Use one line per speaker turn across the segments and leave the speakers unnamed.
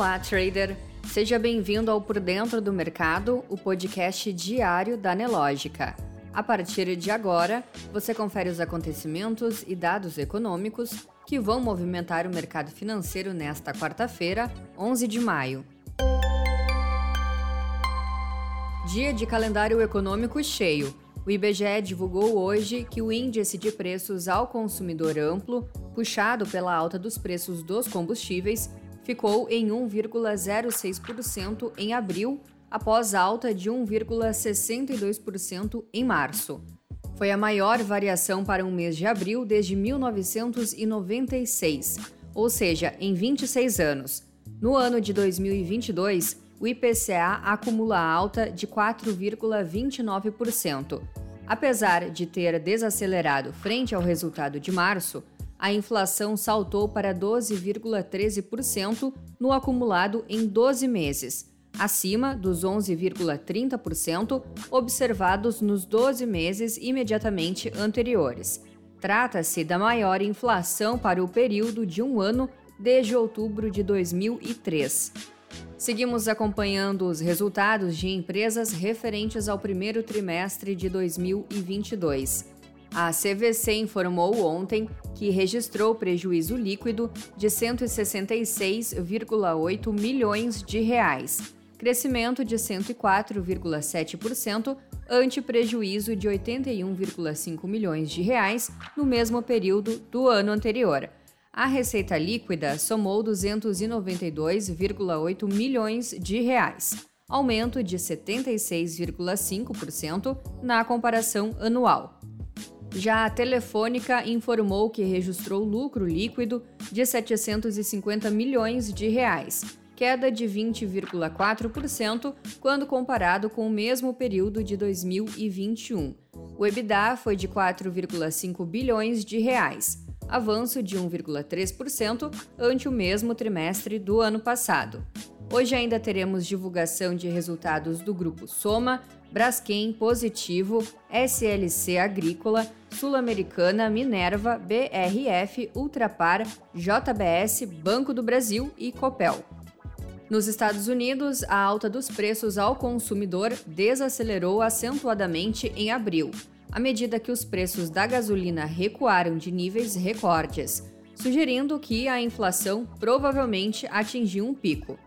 Olá, trader! Seja bem-vindo ao Por Dentro do Mercado, o podcast diário da Nelógica. A partir de agora, você confere os acontecimentos e dados econômicos que vão movimentar o mercado financeiro nesta quarta-feira, 11 de maio. Dia de calendário econômico cheio. O IBGE divulgou hoje que o índice de preços ao consumidor amplo, puxado pela alta dos preços dos combustíveis, ficou em 1,06% em abril, após alta de 1,62% em março. Foi a maior variação para um mês de abril desde 1996, ou seja, em 26 anos. No ano de 2022, o IPCA acumula alta de 4,29%. Apesar de ter desacelerado frente ao resultado de março, a inflação saltou para 12,13% no acumulado em 12 meses, acima dos 11,30% observados nos 12 meses imediatamente anteriores. Trata-se da maior inflação para o período de um ano desde outubro de 2003. Seguimos acompanhando os resultados de empresas referentes ao primeiro trimestre de 2022. A CVC informou ontem que registrou prejuízo líquido de 166,8 milhões de reais, crescimento de 104,7% ante prejuízo de 81,5 milhões de reais no mesmo período do ano anterior a receita líquida somou 292,8 milhões de reais, aumento de 76,5% na comparação anual. Já a Telefônica informou que registrou lucro líquido de 750 milhões de reais, queda de 20,4% quando comparado com o mesmo período de 2021. O EBITDA foi de 4,5 bilhões de reais, avanço de 1,3% ante o mesmo trimestre do ano passado. Hoje ainda teremos divulgação de resultados do grupo Soma, Braskem Positivo, SLC Agrícola, Sul-Americana, Minerva, BRF, Ultrapar, JBS, Banco do Brasil e Copel. Nos Estados Unidos, a alta dos preços ao consumidor desacelerou acentuadamente em abril à medida que os preços da gasolina recuaram de níveis recordes, sugerindo que a inflação provavelmente atingiu um pico.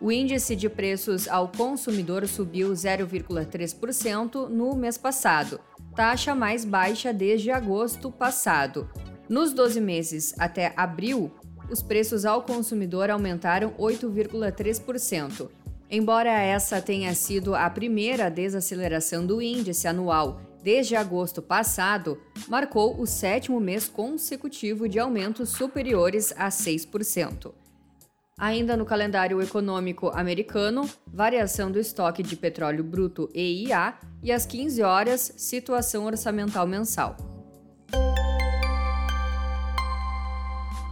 O índice de preços ao consumidor subiu 0,3% no mês passado, taxa mais baixa desde agosto passado. Nos 12 meses até abril, os preços ao consumidor aumentaram 8,3%. Embora essa tenha sido a primeira desaceleração do índice anual desde agosto passado, marcou o sétimo mês consecutivo de aumentos superiores a 6%. Ainda no calendário econômico americano, variação do estoque de petróleo bruto EIA e às 15 horas, situação orçamental mensal.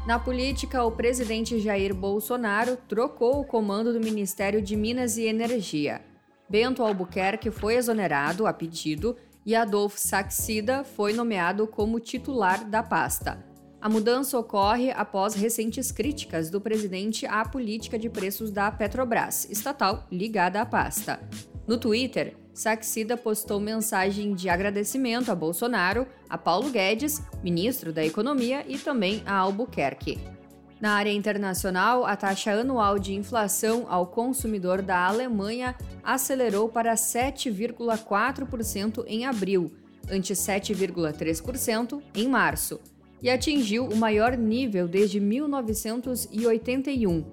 Na política, o presidente Jair Bolsonaro trocou o comando do Ministério de Minas e Energia. Bento Albuquerque foi exonerado a pedido e Adolfo Saxida foi nomeado como titular da pasta. A mudança ocorre após recentes críticas do presidente à política de preços da Petrobras, estatal ligada à pasta. No Twitter, Saxida postou mensagem de agradecimento a Bolsonaro, a Paulo Guedes, ministro da Economia, e também a Albuquerque. Na área internacional, a taxa anual de inflação ao consumidor da Alemanha acelerou para 7,4% em abril, ante 7,3% em março, e atingiu o maior nível desde 1981.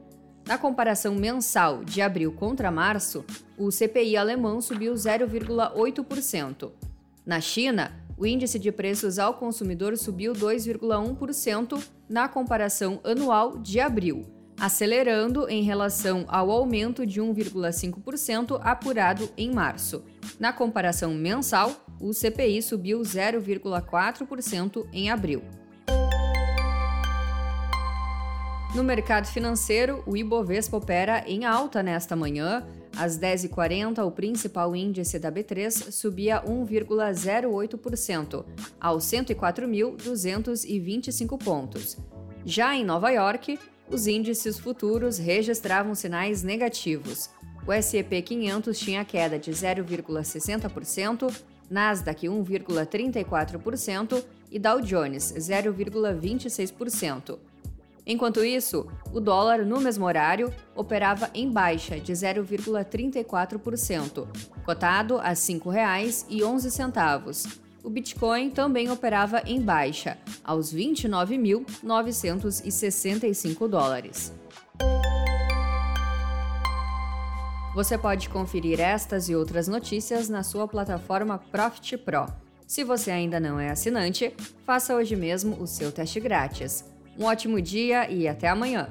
Na comparação mensal de abril contra março, o CPI alemão subiu 0,8%. Na China, o índice de preços ao consumidor subiu 2,1% na comparação anual de abril, acelerando em relação ao aumento de 1,5% apurado em março. Na comparação mensal, o CPI subiu 0,4% em abril. No mercado financeiro, o Ibovespa opera em alta nesta manhã, às 10h40, o principal índice da B3 subia 1,08%, aos 104.225 pontos. Já em Nova York, os índices futuros registravam sinais negativos. O S&P 500 tinha queda de 0,60%, Nasdaq 1,34% e Dow Jones 0,26%. Enquanto isso, o dólar no mesmo horário operava em baixa de 0,34%, cotado a R$ 5,11. O Bitcoin também operava em baixa, aos 29.965 dólares. Você pode conferir estas e outras notícias na sua plataforma Profit Pro. Se você ainda não é assinante, faça hoje mesmo o seu teste grátis. Um ótimo dia e até amanhã!